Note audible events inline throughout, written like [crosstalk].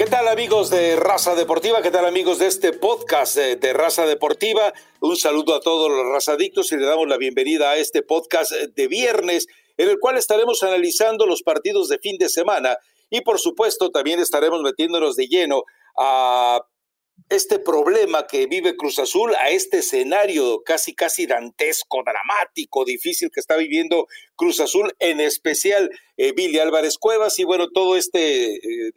¿Qué tal amigos de Raza Deportiva? ¿Qué tal amigos de este podcast de, Raza Deportiva? Un saludo a todos los razadictos y le damos la bienvenida a este podcast de viernes en el cual estaremos analizando los partidos de fin de semana y por supuesto también estaremos metiéndonos de lleno a este problema que vive Cruz Azul, a este escenario casi, casi dantesco, dramático, difícil que está viviendo Cruz Azul, en especial eh, Billy Álvarez Cuevas y bueno, todo este eh,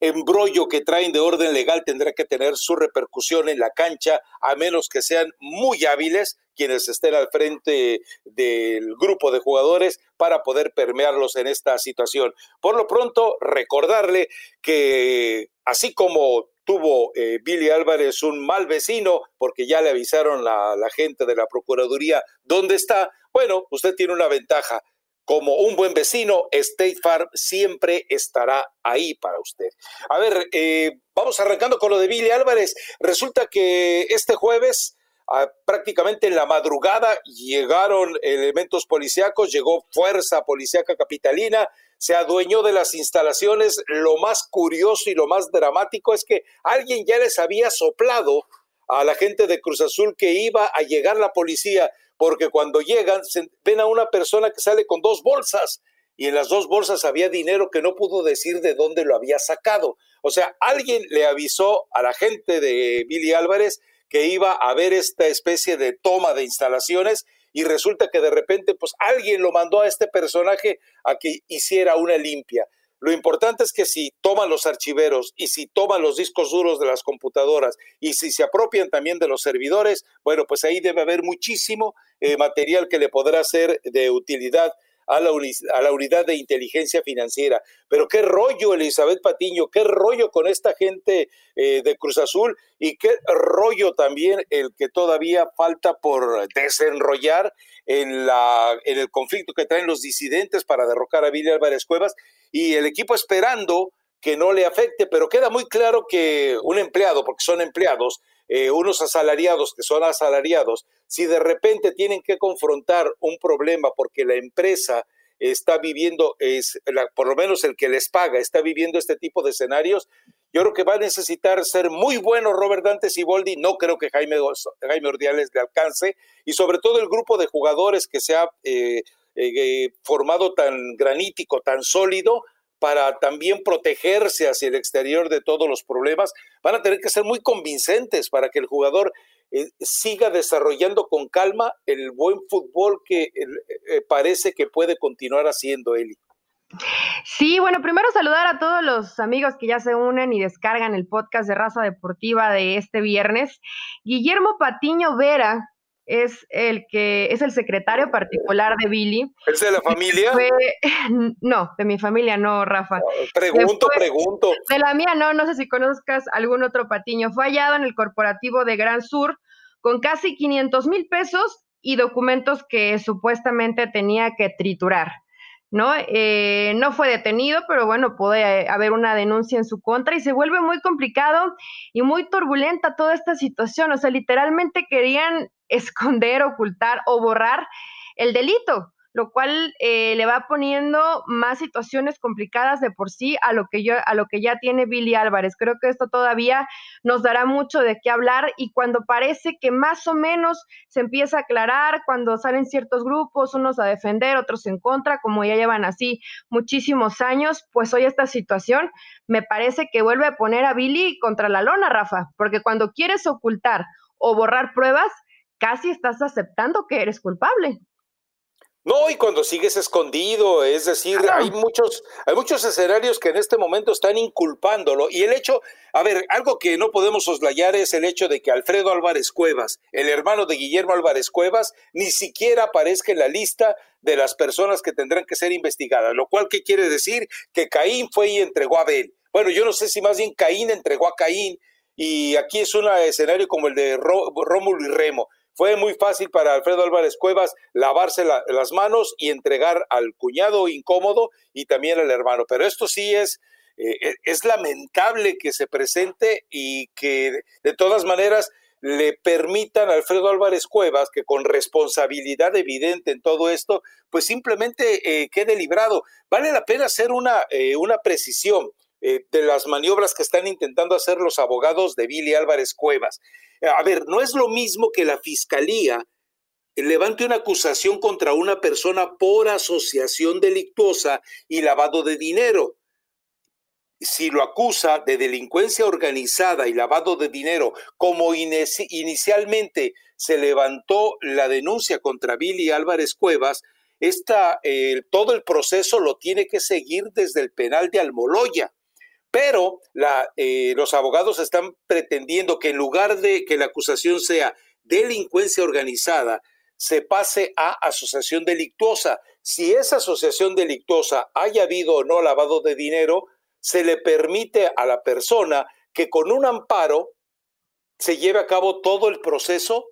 embrollo que traen de orden legal tendrá que tener su repercusión en la cancha, a menos que sean muy hábiles quienes estén al frente del grupo de jugadores para poder permearlos en esta situación. Por lo pronto, recordarle que así como tuvo eh, Billy Álvarez un mal vecino, porque ya le avisaron la, la gente de la Procuraduría dónde está, bueno, usted tiene una ventaja como un buen vecino, State Farm siempre estará ahí para usted. A ver, eh, vamos arrancando con lo de Billy Álvarez. Resulta que este jueves, ah, prácticamente en la madrugada, llegaron elementos policíacos, llegó fuerza policíaca capitalina, se adueñó de las instalaciones. Lo más curioso y lo más dramático es que alguien ya les había soplado a la gente de Cruz Azul que iba a llegar la policía porque cuando llegan ven a una persona que sale con dos bolsas y en las dos bolsas había dinero que no pudo decir de dónde lo había sacado. O sea, alguien le avisó a la gente de Billy Álvarez que iba a haber esta especie de toma de instalaciones y resulta que de repente pues alguien lo mandó a este personaje a que hiciera una limpia. Lo importante es que si toman los archiveros y si toman los discos duros de las computadoras y si se apropian también de los servidores, bueno, pues ahí debe haber muchísimo eh, material que le podrá ser de utilidad a la, a la, unidad de inteligencia financiera. Pero qué rollo, Elizabeth Patiño, qué rollo con esta gente eh, de Cruz Azul y qué rollo también el que todavía falta por desenrollar en, la, en el conflicto que traen los disidentes para derrocar a Billy Álvarez Cuevas y el equipo esperando que no le afecte, pero queda muy claro que un empleado, porque son empleados, eh, unos asalariados que son asalariados, si de repente tienen que confrontar un problema porque la empresa está viviendo, es por lo menos el que les paga, está viviendo este tipo de escenarios, yo creo que va a necesitar ser muy bueno Robert Dante Siboldi, no creo que Jaime, Jaime Ordiales le alcance, y sobre todo el grupo de jugadores que se ha eh, eh, formado tan granítico, tan sólido, para también protegerse hacia el exterior de todos los problemas, van a tener que ser muy convincentes para que el jugador eh, siga desarrollando con calma el buen fútbol que eh, eh, parece que puede continuar haciendo Eli. Sí, bueno, primero saludar a todos los amigos que ya se unen y descargan el podcast de Raza Deportiva de este viernes. Guillermo Patiño Vera, es el que es el secretario particular de Billy. ¿Es de la familia? [laughs] no, de mi familia no, Rafa. Ah, pregunto, pregunto. De la mía no, no sé si conozcas algún otro patiño. Fue hallado en el corporativo de Gran Sur con casi 500 mil pesos y documentos que supuestamente tenía que triturar. ¿no? Eh, no fue detenido, pero bueno, puede haber una denuncia en su contra y se vuelve muy complicado y muy turbulenta toda esta situación. O sea, literalmente querían esconder, ocultar o borrar el delito lo cual eh, le va poniendo más situaciones complicadas de por sí a lo que yo a lo que ya tiene Billy Álvarez. Creo que esto todavía nos dará mucho de qué hablar y cuando parece que más o menos se empieza a aclarar, cuando salen ciertos grupos, unos a defender, otros en contra, como ya llevan así muchísimos años, pues hoy esta situación me parece que vuelve a poner a Billy contra la lona, Rafa, porque cuando quieres ocultar o borrar pruebas, casi estás aceptando que eres culpable. No, y cuando sigues escondido, es decir, hay muchos, hay muchos escenarios que en este momento están inculpándolo. Y el hecho, a ver, algo que no podemos soslayar es el hecho de que Alfredo Álvarez Cuevas, el hermano de Guillermo Álvarez Cuevas, ni siquiera aparezca en la lista de las personas que tendrán que ser investigadas. Lo cual, ¿qué quiere decir? Que Caín fue y entregó a Abel. Bueno, yo no sé si más bien Caín entregó a Caín. Y aquí es un escenario como el de Rómulo y Remo fue muy fácil para Alfredo Álvarez Cuevas lavarse las manos y entregar al cuñado incómodo y también al hermano. Pero esto sí es, eh, e, es lamentable que se presente y que de todas maneras le permitan a Alfredo Álvarez Cuevas que con responsabilidad evidente en todo esto, pues simplemente eh, quede librado. Vale la pena hacer una, eh, una precisión. Eh, de las maniobras que están intentando hacer los abogados de Billy Álvarez Cuevas. A ver, no es lo mismo que la fiscalía levante una acusación contra una persona por asociación delictuosa y lavado de dinero. Si lo acusa de delincuencia organizada y lavado de dinero, como inicialmente se levantó la denuncia contra Billy Álvarez Cuevas, esta, todo el proceso lo tiene que seguir desde el penal de Almoloya. Pero eh, los abogados están pretendiendo que en lugar de que la acusación sea delincuencia organizada, se pase a asociación delictuosa. Si esa asociación delictuosa haya habido o no lavado de dinero, se le permite a la persona que con un amparo se lleve a cabo todo el proceso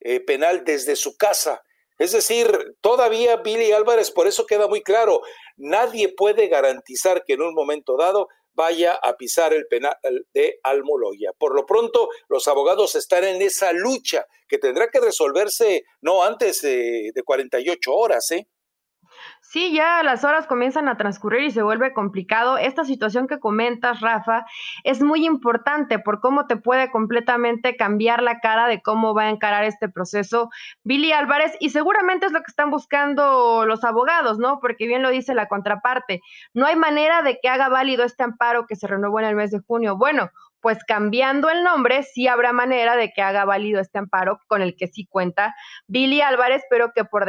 eh, penal desde su casa. Es decir, todavía Billy Álvarez, por eso queda muy claro, nadie puede garantizar que en un momento dado vaya a pisar el penal de Almoloya. Por lo pronto, los abogados están en esa lucha que tendrá que resolverse no antes de, de 48 horas, ¿eh? Sí, ya las horas comienzan a transcurrir y se vuelve complicado. Esta situación que comentas, Rafa, es muy importante por cómo te puede completamente cambiar la cara de cómo va a encarar este proceso Billy Álvarez y seguramente es lo que están buscando los abogados, ¿no? Porque bien lo dice la contraparte, no hay manera de que haga válido este amparo que se renovó en el mes de junio. Bueno, pues cambiando el nombre, sí habrá manera de que haga válido este amparo con el que sí cuenta Billy Álvarez, pero que por,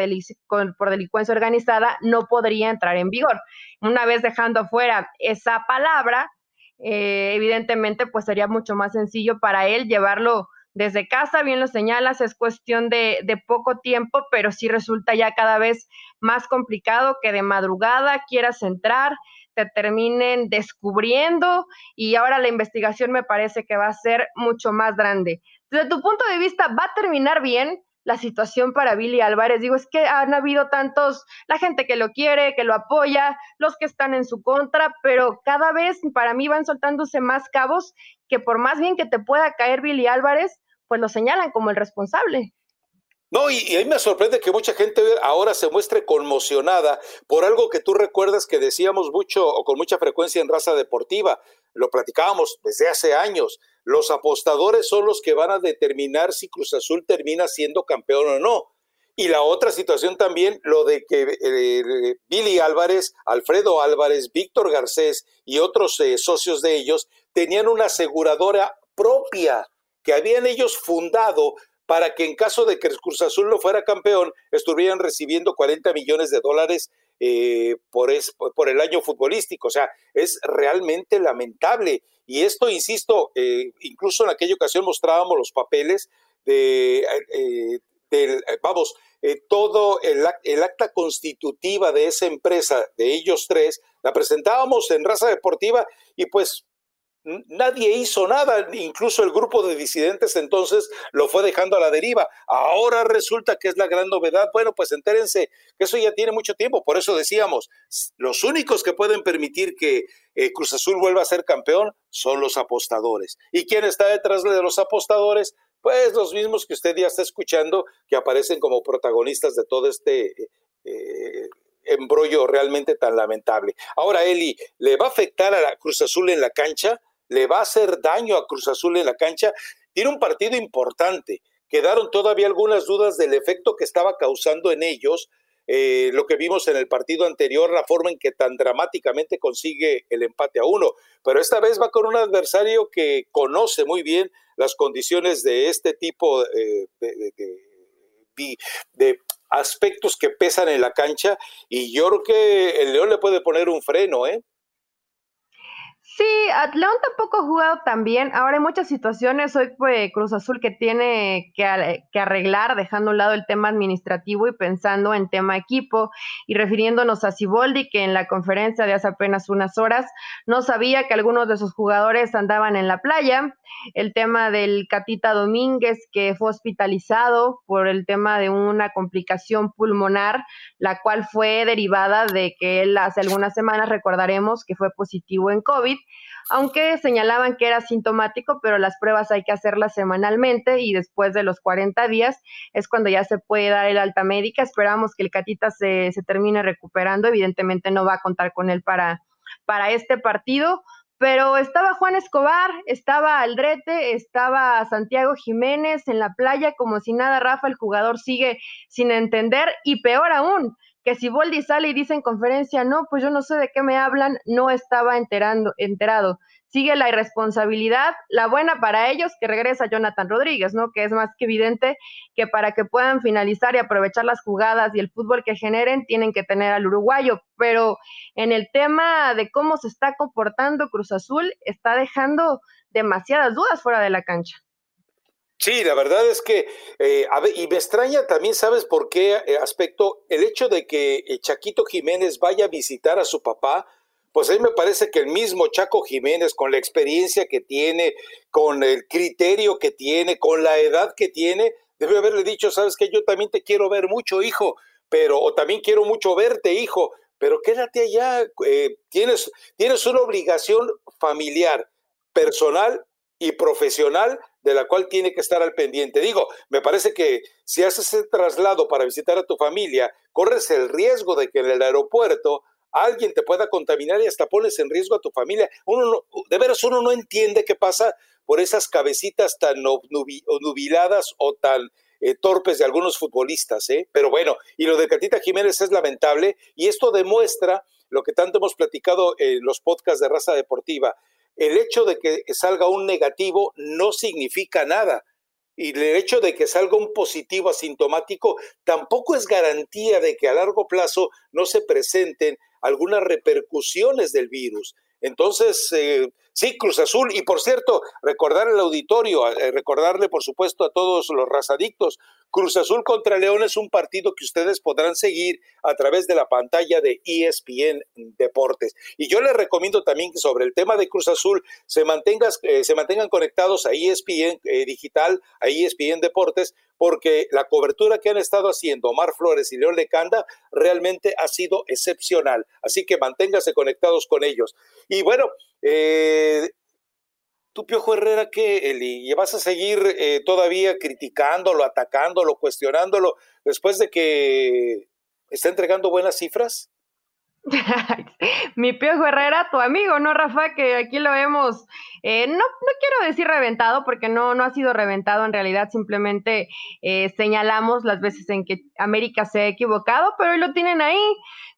por delincuencia organizada no podría entrar en vigor. Una vez dejando fuera esa palabra, eh, evidentemente, pues sería mucho más sencillo para él llevarlo desde casa, bien lo señalas, es cuestión de, de, poco tiempo, pero sí resulta ya cada vez más complicado que de madrugada quieras entrar, te terminen descubriendo y ahora la investigación me parece que va a ser mucho más grande. Desde tu punto de vista, ¿va a terminar bien la situación para Billy Álvarez? Digo, es que han habido tantos, la gente que lo quiere, que lo apoya, los que están en su contra, pero cada vez para mí van soltándose más cabos que por más bien que te pueda caer Billy Álvarez, pues lo señalan como el responsable. No, y, y, a mí me sorprende que mucha gente ahora se muestre conmocionada por algo que tú recuerdas que decíamos mucho o con mucha frecuencia en raza deportiva. Lo platicábamos desde hace años. Los apostadores son los que van a determinar si Cruz Azul termina siendo campeón o no. Y la otra situación también, lo de que eh, Billy Álvarez, Alfredo Álvarez, Víctor Garcés y otros eh, socios de ellos tenían una aseguradora propia que habían ellos fundado para que en caso de que el Cruz Azul no fuera campeón, estuvieran recibiendo 40 millones de dólares eh, por, por el año futbolístico. O sea, es realmente lamentable. Y esto, insisto, eh, incluso en aquella ocasión mostrábamos los papeles de, eh, vamos, todo el, acta constitutiva de esa empresa, de ellos tres, la presentábamos en raza deportiva y pues nadie hizo nada, incluso el grupo de disidentes entonces lo fue dejando a la deriva. Ahora resulta que es la gran novedad. Bueno, pues entérense que eso ya tiene mucho tiempo, por eso decíamos, los únicos que pueden permitir que eh, Cruz Azul vuelva a ser campeón son los apostadores. ¿Y quién está detrás de los apostadores? Pues los mismos que usted ya está escuchando, que aparecen como protagonistas de todo este... Eh, eh, embrollo realmente tan lamentable. Ahora, Eli, ¿le va a afectar a la Cruz Azul en la cancha? Le va a hacer daño a Cruz Azul en la cancha. Tiene un partido importante. Quedaron todavía algunas dudas del efecto que estaba causando en ellos eh, lo que vimos en el partido anterior, la forma en que tan dramáticamente consigue el empate a uno. Pero esta vez va con un adversario que conoce muy bien las condiciones de este tipo eh, de, de, aspectos que pesan en la cancha y yo creo que el León le puede poner un freno, ¿eh? Sí, León tampoco ha jugado tan bien. Ahora hay muchas situaciones hoy pues, Cruz Azul que tiene que, arreglar, dejando a un lado el tema administrativo y pensando en tema equipo y refiriéndonos a Ciboldi, que en la conferencia de hace apenas unas horas no sabía que algunos de sus jugadores andaban en la playa. El tema del Catita Domínguez, que fue hospitalizado por el tema de una complicación pulmonar, la cual fue derivada de que él hace algunas semanas recordaremos que fue positivo en COVID aunque señalaban que era sintomático, pero las pruebas hay que hacerlas semanalmente y después de los 40 días es cuando ya se puede dar el alta médica. Esperamos que el Catita se, se termine recuperando, evidentemente no va a contar con él para, para este partido, pero estaba Juan Escobar, estaba Aldrete, estaba Santiago Jiménez en la playa, como si nada, Rafa, el jugador sigue sin entender, y peor aún, que si Boldi sale y dice en conferencia, no, pues yo no sé de qué me hablan, no estaba enterando, enterado sigue la irresponsabilidad, la buena para ellos que regresa Jonathan Rodríguez, ¿no? Que es más que evidente que para que puedan finalizar y aprovechar las jugadas y el fútbol que generen, tienen que tener al uruguayo. Pero en el tema de cómo se está comportando Cruz Azul, está dejando demasiadas dudas fuera de la cancha. Sí, la verdad es que, eh, y me extraña también, ¿sabes por qué eh, aspecto? El hecho de que Chaquito Jiménez vaya a visitar a su papá, pues a mí me parece que el mismo Chaco Jiménez, con la experiencia que tiene, con el criterio que tiene, con la edad que tiene, debe haberle dicho, sabes que yo también te quiero ver mucho, hijo, pero, o también quiero mucho verte, hijo, pero quédate allá, eh, tienes, tienes una obligación familiar, personal y profesional de la cual tiene que estar al pendiente. Digo, me parece que si haces el traslado para visitar a tu familia, corres el riesgo de que en el aeropuerto alguien te pueda contaminar y hasta pones en riesgo a tu familia. Uno de veras uno no entiende qué pasa por esas cabecitas tan nubiladas o tan eh, torpes de algunos futbolistas, ¿eh? Pero bueno, y lo de Catita Jiménez es lamentable y esto demuestra lo que tanto hemos platicado en los podcasts de raza deportiva. El hecho de que salga un negativo no significa nada. Y el hecho de que salga un positivo asintomático tampoco es garantía de que a largo plazo no se presenten algunas repercusiones del virus. Entonces, eh, sí, Cruz Azul. Y por cierto, recordar al auditorio, eh, recordarle por supuesto a todos los razadictos, Cruz Azul contra León es un partido que ustedes podrán seguir a través de la pantalla de ESPN Deportes. Y yo les recomiendo también que sobre el tema de Cruz Azul se, eh, se mantengan conectados a ESPN Digital, a ESPN Deportes, porque la cobertura que han estado haciendo Omar Flores y León Lecanda realmente ha sido excepcional. Así que manténgase conectados con ellos. Y bueno, eh, tú, Piojo Herrera, ¿qué, Eli? ¿Y vas a seguir eh, todavía criticándolo, atacándolo, cuestionándolo después de que está entregando buenas cifras? [laughs] Mi Piojo Herrera, tu amigo, ¿no, Rafa? Que aquí lo hemos, eh, no, no quiero decir reventado, porque no, no ha sido reventado, en realidad simplemente eh, señalamos las veces en que América se ha equivocado, pero hoy lo tienen ahí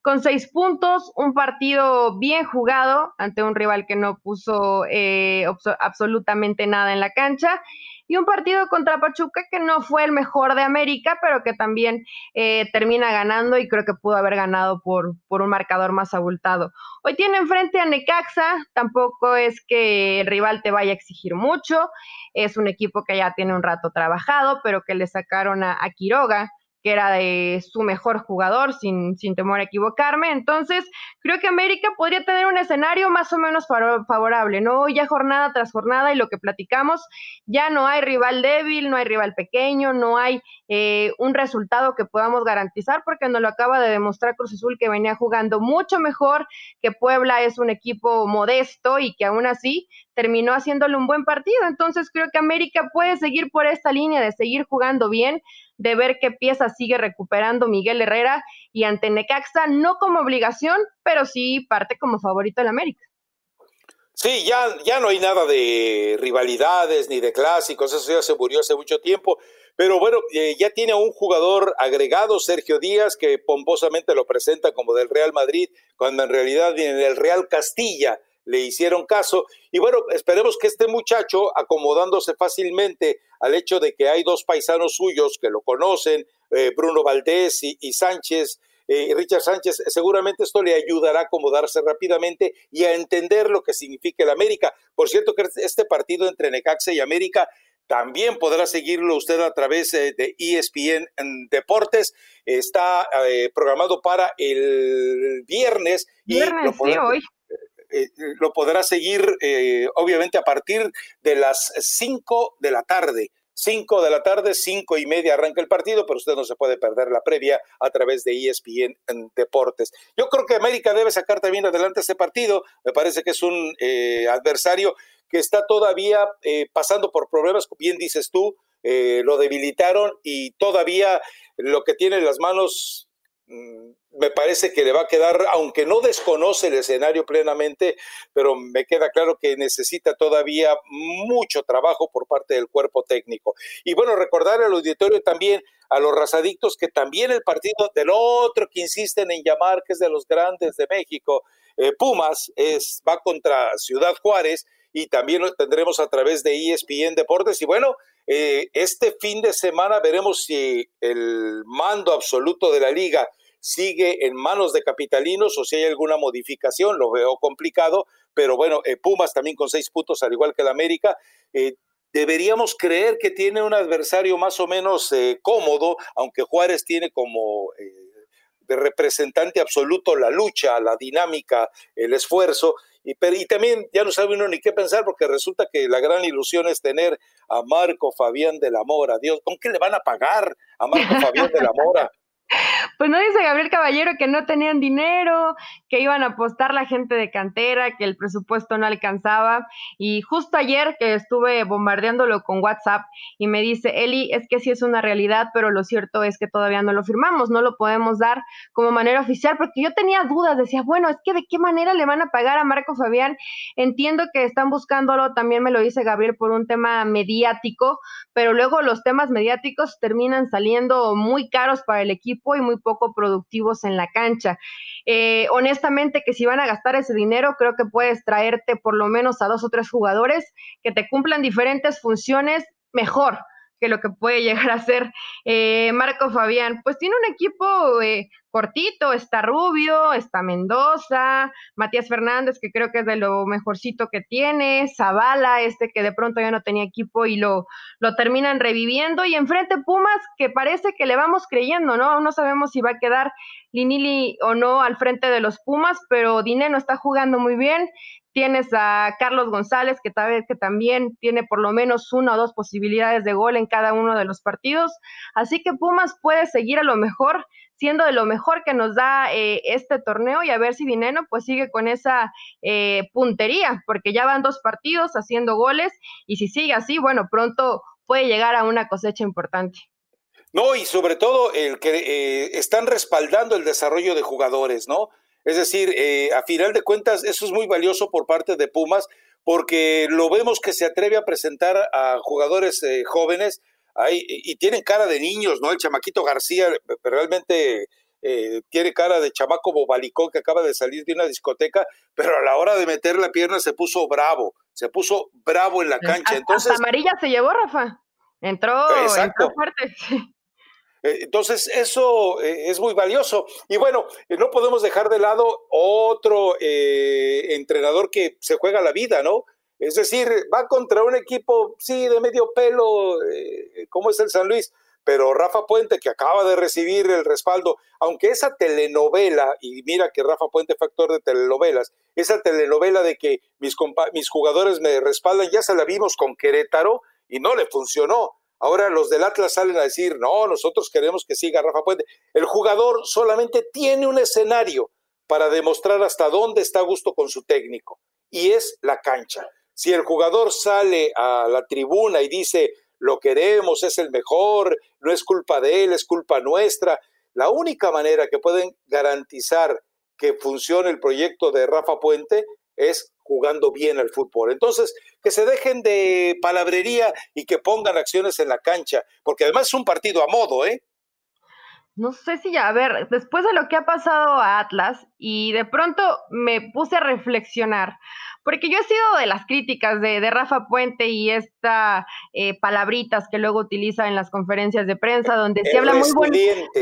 con seis puntos, un partido bien jugado ante un rival que no puso eh, absolutamente nada en la cancha y un partido contra Pachuca que no fue el mejor de América, pero que también eh, termina ganando y creo que pudo haber ganado por, por un marcador más abultado. Hoy tiene enfrente a Necaxa, tampoco es que el rival te vaya a exigir mucho, es un equipo que ya tiene un rato trabajado, pero que le sacaron a Quiroga que era de su mejor jugador, sin, sin temor a equivocarme. Entonces, creo que América podría tener un escenario más o menos favorable, ¿no? Ya jornada tras jornada y lo que platicamos, ya no hay rival débil, no hay rival pequeño, no hay eh, un resultado que podamos garantizar, porque nos lo acaba de demostrar Cruz Azul, que venía jugando mucho mejor, que Puebla es un equipo modesto y que aún así terminó haciéndole un buen partido. Entonces creo que América puede seguir por esta línea de seguir jugando bien, de ver qué pieza sigue recuperando Miguel Herrera y ante Necaxa, no como obligación, pero sí parte como favorito del América. Sí, ya, ya no hay nada de rivalidades ni de clásicos, eso ya se murió hace mucho tiempo. Pero bueno, eh, ya tiene un jugador agregado, Sergio Díaz, que pomposamente lo presenta como del Real Madrid, cuando en realidad viene del Real Castilla le hicieron caso. Y bueno, esperemos que este muchacho, acomodándose fácilmente al hecho de que hay dos paisanos suyos que lo conocen, eh, Bruno Valdés y, Sánchez, eh, Richard Sánchez, seguramente esto le ayudará a acomodarse rápidamente y a entender lo que significa el América. Por cierto, que este partido entre Necaxa y América también podrá seguirlo usted a través eh, de ESPN Deportes. Está programado para el viernes. Viernes, y hoy. Eh, lo podrá seguir eh, obviamente a partir de las 5 de la tarde. 5 de la tarde, 5 y media arranca el partido, pero usted no se puede perder la previa a través de ESPN Deportes. Yo creo que América debe sacar también adelante este partido. Me parece que es un eh, adversario que está todavía pasando por problemas, bien dices tú, lo debilitaron y todavía lo que tiene en las manos mm, me parece que le va a quedar, aunque no desconoce el escenario plenamente, pero me queda claro que necesita todavía mucho trabajo por parte del cuerpo técnico. Y bueno, recordar al auditorio también, a los razadictos, que también el partido del otro que insisten en llamar, que es de los grandes de México, eh, Pumas, es, va contra Ciudad Juárez y también lo tendremos a través de ESPN Deportes. Y bueno, eh, este fin de semana veremos si el mando absoluto de la liga sigue en manos de capitalinos o si hay alguna modificación, lo veo complicado, pero bueno, eh, Pumas también con seis puntos, al igual que el América. Eh, deberíamos creer que tiene un adversario más o menos eh, cómodo, aunque Juárez tiene como de representante absoluto la lucha, la dinámica, el esfuerzo. Y, y, también ya no sabe uno ni qué pensar porque resulta que la gran ilusión es tener a Marco Fabián de la Mora. Dios, ¿con qué le van a pagar a Marco Fabián de la Mora? Pues no dice Gabriel Caballero que no tenían dinero, que iban a apostar la gente de cantera, que el presupuesto no alcanzaba. Y justo ayer que estuve bombardeándolo con WhatsApp y me dice, Eli, es que sí es una realidad, pero lo cierto es que todavía no lo firmamos, no lo podemos dar como manera oficial, porque yo tenía dudas, decía, bueno, es que de qué manera le van a pagar a Marco Fabián. Entiendo que están buscándolo, también me lo dice Gabriel por un tema mediático, pero luego los temas mediáticos terminan saliendo muy caros para el equipo y muy poco productivos en la cancha. Eh, honestamente que si van a gastar ese dinero, creo que puedes traerte por lo menos a dos o tres jugadores que te cumplan diferentes funciones mejor que lo que puede llegar a ser eh, Marco Fabián. Pues tiene un equipo eh, cortito, está Rubio, está Mendoza, Matías Fernández, que creo que es de lo mejorcito que tiene, Zavala, este que de pronto ya no tenía equipo y lo, lo terminan reviviendo, y enfrente Pumas, que parece que le vamos creyendo, ¿no? Aún no sabemos si va a quedar Linili o no al frente de los Pumas, pero Dineno está jugando muy bien, Tienes a Carlos González, que, tal que también tiene por lo menos una o dos posibilidades de gol en cada uno de los partidos. Así que Pumas puede seguir a lo mejor, siendo de lo mejor que nos da eh, este torneo y a ver si Dineno pues sigue con esa eh, puntería, porque ya van dos partidos haciendo goles y si sigue así, bueno, pronto puede llegar a una cosecha importante. No, y sobre todo el que eh, están respaldando el desarrollo de jugadores, ¿no? Es decir, eh, a final de cuentas, eso es muy valioso por parte de Pumas, porque lo vemos que se atreve a presentar a jugadores eh, jóvenes ahí, y tienen cara de niños, ¿no? El chamaquito García realmente eh, tiene cara de chamaco bobalicón que acaba de salir de una discoteca, pero a la hora de meter la pierna se puso bravo, se puso bravo en la cancha. Entonces, amarilla se llevó, Rafa. Entró, entró fuerte. [laughs] Eh, entonces, eso eh, es muy valioso. Y bueno, eh, no podemos dejar de lado otro entrenador que se juega la vida, ¿no? Es decir, va contra un equipo, sí, de medio pelo, como es el San Luis, pero Rafa Puente, que acaba de recibir el respaldo, aunque esa telenovela, y mira que Rafa Puente fue actor de telenovelas, esa telenovela de que mis, mis jugadores me respaldan, ya se la vimos con Querétaro y no le funcionó. Ahora los del Atlas salen a decir, no, nosotros queremos que siga Rafa Puente. El jugador solamente tiene un escenario para demostrar hasta dónde está a gusto con su técnico, y es la cancha. Si el jugador sale a la tribuna y dice, lo queremos, es el mejor, no es culpa de él, es culpa nuestra, la única manera que pueden garantizar que funcione el proyecto de Rafa Puente es jugando bien al fútbol. Entonces, que se dejen de palabrería y que pongan acciones en la cancha, porque además es un partido a modo, ¿eh? No sé si ya, a ver, después de lo que ha pasado a Atlas y de pronto me puse a reflexionar, porque yo he sido de las críticas de, de Rafa Puente y esta eh, palabritas que luego utiliza en las conferencias de prensa, donde se habla muy bueno,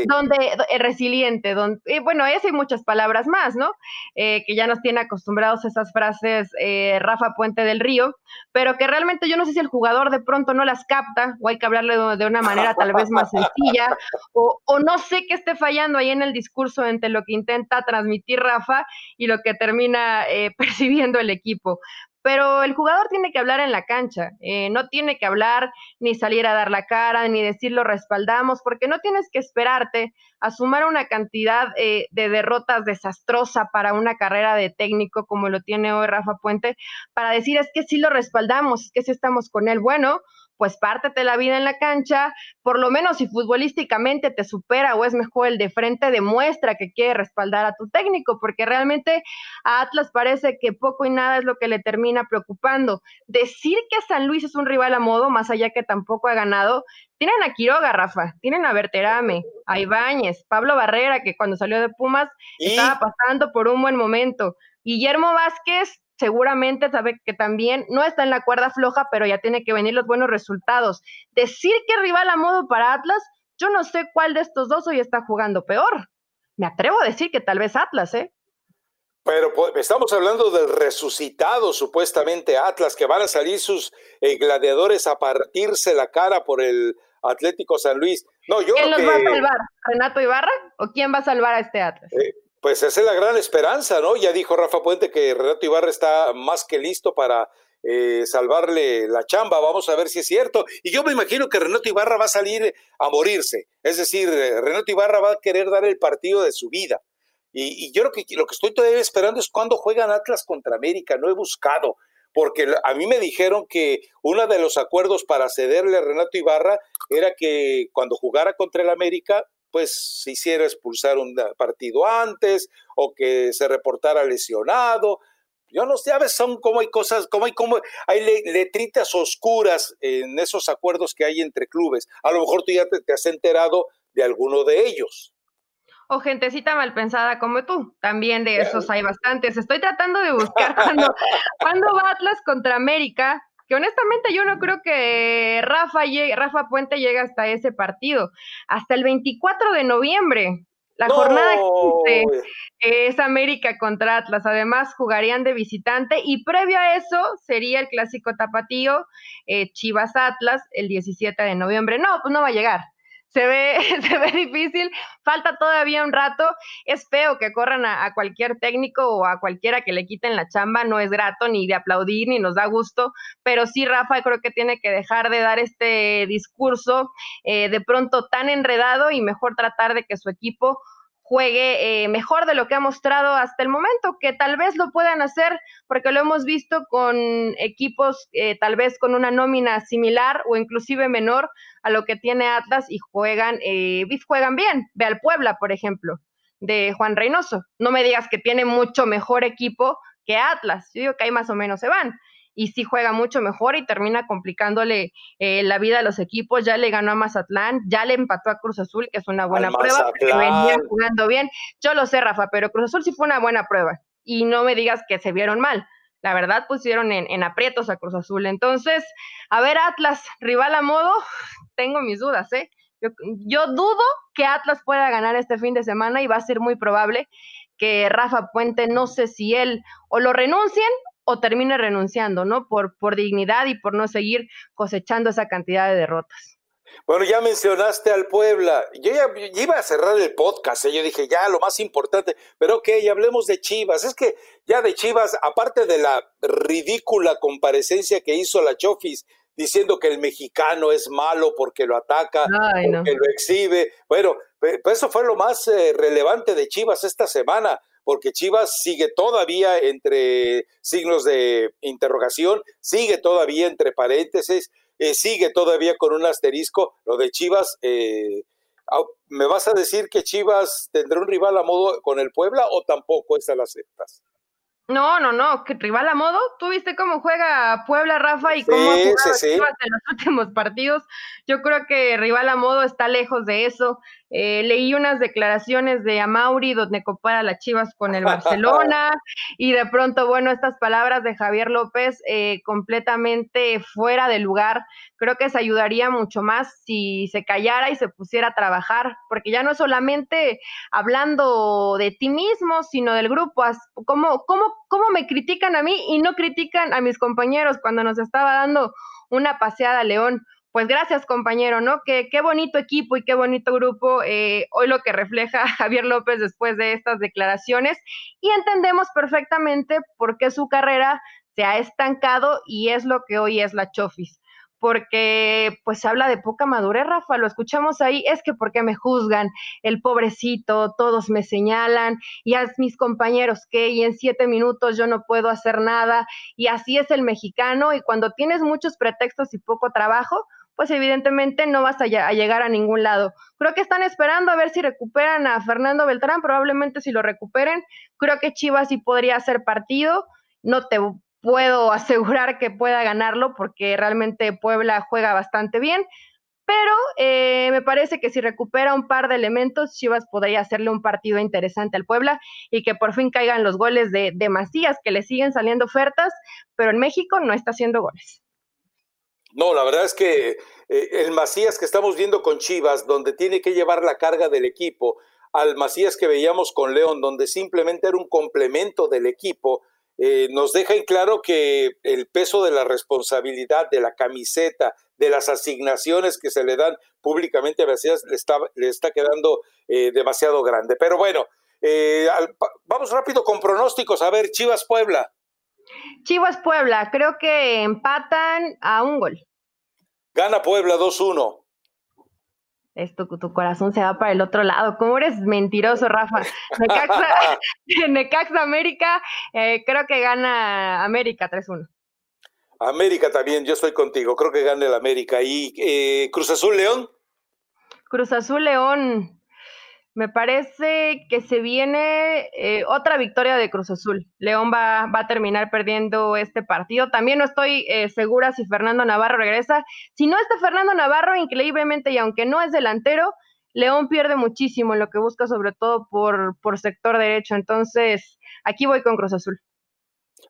donde es resiliente, donde, eh, bueno, eso hay muchas palabras más, ¿no? Eh, que ya nos tiene acostumbrados a esas frases Rafa Puente del Río, pero que realmente yo no sé si el jugador de pronto no las capta o hay que hablarle de una manera tal vez más sencilla, o, o no sé qué esté fallando ahí en el discurso entre lo que intenta transmitir Rafa y lo que termina [laughs] percibiendo el equipo. Pero el jugador tiene que hablar en la cancha, eh, no tiene que hablar ni salir a dar la cara, ni decir lo respaldamos, porque no tienes que esperarte a sumar una cantidad eh, de derrotas desastrosa para una carrera de técnico como lo tiene hoy Rafa Puente, para decir es que sí lo respaldamos, es que sí estamos con él. Bueno, pues pártete la vida en la cancha, por lo menos si futbolísticamente te supera o es mejor el de frente, demuestra que quiere respaldar a tu técnico, porque realmente a Atlas parece que poco y nada es lo que le termina preocupando. Decir que San Luis es un rival a modo, más allá que tampoco ha ganado, tienen a Quiroga, Rafa, tienen a Berterame, a Ibáñez, Pablo Barrera, que cuando salió de Pumas estaba pasando por un buen momento. Guillermo Vázquez seguramente sabe que también no está en la cuerda floja, pero ya tiene que venir los buenos resultados. Decir que rival a modo para Atlas, yo no sé cuál de estos dos hoy está jugando peor. Me atrevo a decir que tal vez Atlas, ¿eh? Pero pues, estamos hablando del resucitado, supuestamente Atlas, que van a salir sus eh, gladiadores a partirse la cara por el Atlético San Luis. No, yo ¿Quién los va a salvar? ¿Renato Ibarra? ¿O quién va a salvar a este Atlas? Eh, pues esa es la gran esperanza, ¿no? Ya dijo Rafa Puente que Renato Ibarra está más que listo para eh, salvarle la chamba. Vamos a ver si es cierto. Y yo me imagino que Renato Ibarra va a salir a morirse. Es decir, eh, Renato Ibarra va a querer dar el partido de su vida. Y, yo lo que, lo que estoy todavía esperando es cuando juegan Atlas contra América. No he buscado, porque a mí me dijeron que uno de los acuerdos para cederle a Renato Ibarra era que cuando jugara contra el América pues se hiciera expulsar un partido antes o que se reportara lesionado. Yo no sé, a veces son como hay cosas, como hay como hay letritas oscuras en esos acuerdos que hay entre clubes. A lo mejor tú ya te, has enterado de alguno de ellos. O gentecita mal pensada como tú, también de esos hay bastantes. Estoy tratando de buscar [laughs] cuando, cuando va Atlas contra América, que honestamente yo no creo que Rafa, llegue, Rafa Puente llegue hasta ese partido, hasta el 24 de noviembre. La jornada 15 es América contra Atlas. Además, jugarían de visitante y previo a eso sería el clásico tapatío eh, Chivas Atlas el 17 de noviembre. No, pues no va a llegar se ve, [laughs] se ve difícil, falta todavía un rato, es feo que corran a, cualquier técnico o a cualquiera que le quiten la chamba, no es grato ni de aplaudir ni nos da gusto, pero sí Rafa creo que tiene que dejar de dar este discurso eh, de pronto tan enredado y mejor tratar de que su equipo juegue eh, mejor de lo que ha mostrado hasta el momento, que tal vez lo puedan hacer porque lo hemos visto con equipos eh, tal vez con una nómina similar o inclusive menor a lo que tiene Atlas y juegan, eh, juegan bien. Ve al Puebla, por ejemplo, de Juan Reynoso. No me digas que tiene mucho mejor equipo que Atlas. Yo digo que ahí más o menos se van y sí juega mucho mejor y termina complicándole eh, la vida a los equipos. Ya le ganó a Mazatlán, ya le empató a Cruz Azul, que es una buena prueba, porque venía jugando bien. Yo lo sé, Rafa, pero Cruz Azul sí fue una buena prueba. Y no me digas que se vieron mal. La verdad, pusieron en, en aprietos a Cruz Azul. Entonces, a ver, Atlas, rival a modo, [sighs] tengo mis dudas, ¿eh? Yo, yo dudo que Atlas pueda ganar este fin de semana y va a ser muy probable que Rafa Puente, no sé si él o lo renuncien o termine renunciando, ¿no? Por, por dignidad y por no seguir cosechando esa cantidad de derrotas. Bueno, ya mencionaste al Puebla. Yo ya iba a cerrar el podcast, ¿eh? yo dije, ya lo más importante, pero ok, hablemos de Chivas. Es que ya de Chivas, aparte de la ridícula comparecencia que hizo la Chofis diciendo que el mexicano es malo porque lo ataca, porque lo exhibe, bueno, pues eso fue lo más eh, relevante de Chivas esta semana porque Chivas sigue todavía entre signos de interrogación, sigue todavía entre paréntesis, eh, sigue todavía con un asterisco. Lo de Chivas, eh, ¿me vas a decir que Chivas tendrá un rival a modo con el Puebla o tampoco esa la aceptas? No, no, no, que rival a modo. ¿Tú viste cómo juega Puebla, Rafa, y cómo ha jugado Chivas en los [laughs] últimos partidos? Yo creo que rival a modo está lejos de eso. Eh, leí unas declaraciones de Amauri donde compara las Chivas con el Barcelona [laughs] y de pronto, bueno, estas palabras de Javier López eh, completamente fuera de lugar. Creo que se ayudaría mucho más si se callara y se pusiera a trabajar, porque ya no es solamente hablando de ti mismo, sino del grupo. ¿Cómo, cómo, cómo me critican a mí y no critican a mis compañeros cuando nos estaba dando una paseada a León? pues gracias compañero, ¿no? Qué, qué bonito equipo y qué bonito grupo, eh, hoy lo que refleja [laughs] Javier López después de estas declaraciones y entendemos perfectamente por qué su carrera se ha estancado y es lo que hoy es la Chofis porque pues habla de poca madurez, Rafa, lo escuchamos ahí, es que porque me juzgan, el pobrecito, todos me señalan, y a mis compañeros que, y en siete minutos yo no puedo hacer nada, y así es el mexicano, y cuando tienes muchos pretextos y poco trabajo, pues evidentemente no vas a, llegar a ningún lado. Creo que están esperando a ver si recuperan a Fernando Beltrán, probablemente si lo recuperen, creo que Chivas sí podría hacer partido, no te puedo asegurar que pueda ganarlo porque realmente Puebla juega bastante bien, pero eh, me parece que si recupera un par de elementos, Chivas podría hacerle un partido interesante al Puebla y que por fin caigan los goles de, de Macías, que le siguen saliendo ofertas, pero en México no está haciendo goles. No, la verdad es que eh, el Macías que estamos viendo con Chivas, donde tiene que llevar la carga del equipo, al Macías que veíamos con León, donde simplemente era un complemento del equipo, eh, nos deja en claro que el peso de la responsabilidad, de la camiseta, de las asignaciones que se le dan públicamente a Macías le está, le está quedando eh, demasiado grande. Pero bueno, eh, vamos rápido con pronósticos. A ver, Chivas Puebla. Chivas Puebla, creo que empatan a un gol. Gana Puebla 2-1 esto, tu corazón se va para el otro lado. ¿Cómo eres mentiroso, Rafa? Necaxa, [laughs] América, eh, creo que gana América 3-1. América también, yo estoy contigo, creo que gana el América. ¿Y eh, Cruz Azul León? Cruz Azul León, me parece que se viene eh, otra victoria de Cruz Azul. León va, va, a terminar perdiendo este partido. También no estoy eh, segura si Fernando Navarro regresa. Si no está Fernando Navarro, increíblemente, y aunque no es delantero, León pierde muchísimo en lo que busca, sobre todo por, por sector derecho. Entonces, aquí voy con Cruz Azul.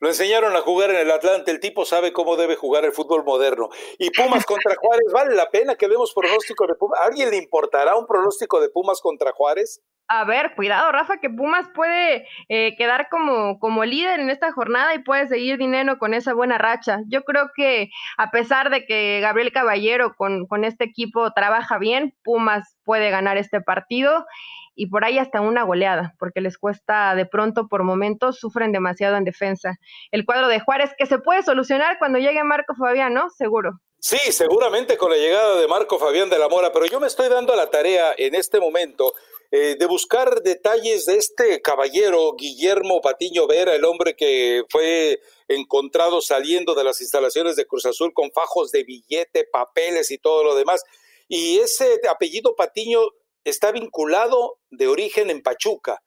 Lo enseñaron a jugar en el Atlante, el tipo sabe cómo debe jugar el fútbol moderno. Y Pumas contra Juárez, ¿vale la pena que demos pronóstico de Pumas? ¿A alguien le importará un pronóstico de Pumas contra Juárez? A ver, cuidado, Rafa, que Pumas puede eh, quedar como, como líder en esta jornada y puede seguir dinero con esa buena racha. Yo creo que a pesar de que Gabriel Caballero con, con este equipo trabaja bien, Pumas puede ganar este partido y por ahí hasta una goleada, porque les cuesta de pronto por momentos, sufren demasiado en defensa. El cuadro de Juárez que se puede solucionar cuando llegue Marco Fabián, ¿no? Seguro. Sí, seguramente con la llegada de Marco Fabián de la Mora, pero yo me estoy dando a la tarea en este momento eh, de buscar detalles de este caballero Guillermo Patiño Vera, el hombre que fue encontrado saliendo de las instalaciones de Cruz Azul con fajos de billete, papeles y todo lo demás. Y ese apellido Patiño está vinculado de origen en Pachuca.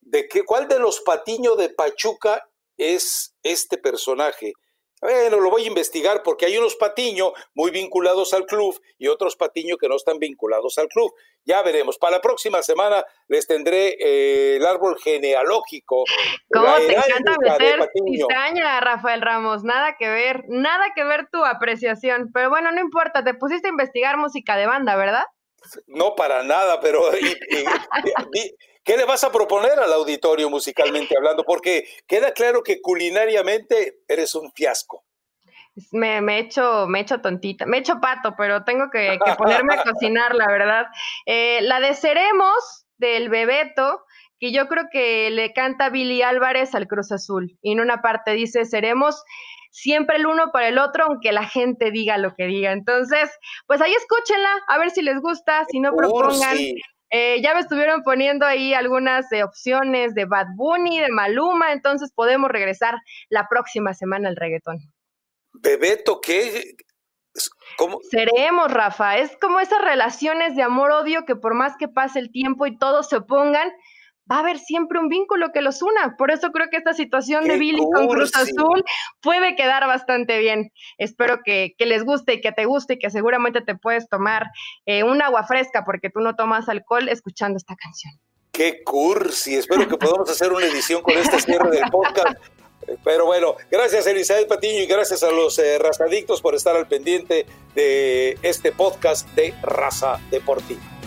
¿De qué, ¿Cuál de los Patiño de Pachuca es este personaje? Bueno, lo voy a investigar porque hay unos Patiño muy vinculados al club y otros Patiño que no están vinculados al club. Ya veremos. Para la próxima semana les tendré eh, el árbol genealógico. ¿Cómo te encanta meter cizaña, Rafael Ramos? Nada que ver, nada que ver tu apreciación. Pero bueno, no importa, te pusiste a investigar música de banda, ¿verdad? No para nada, pero ¿qué le vas a proponer al auditorio musicalmente hablando? Porque queda claro que culinariamente eres un fiasco. Me, me, echo, me echo tontita, me echo pato, pero tengo que, ponerme a [laughs] cocinar, la verdad. Eh, la de Seremos del Bebeto, que yo creo que le canta Billy Álvarez al Cruz Azul. Y en una parte dice, seremos siempre el uno para el otro, aunque la gente diga lo que diga. Entonces, pues ahí escúchenla, a ver si les gusta, si no propongan. Eh, ya me estuvieron poniendo ahí algunas eh, opciones de Bad Bunny, de Maluma, entonces podemos regresar la próxima semana al reggaetón. Bebeto, ¿qué? ¿Cómo? Seremos, Rafa. Es como esas relaciones de amor-odio que por más que pase el tiempo y todos se opongan, va a haber siempre un vínculo que los una. Por eso creo que esta situación de Billy con Cruz Azul puede quedar bastante bien. Espero que, les guste y que te guste y que seguramente te puedes tomar eh, un agua fresca porque tú no tomas alcohol escuchando esta canción. Qué cursi. Espero que podamos hacer una edición con este cierre del podcast. [laughs] Pero bueno, gracias Elizabeth Patiño y gracias a los eh, razadictos por estar al pendiente de este podcast de Raza Deportiva.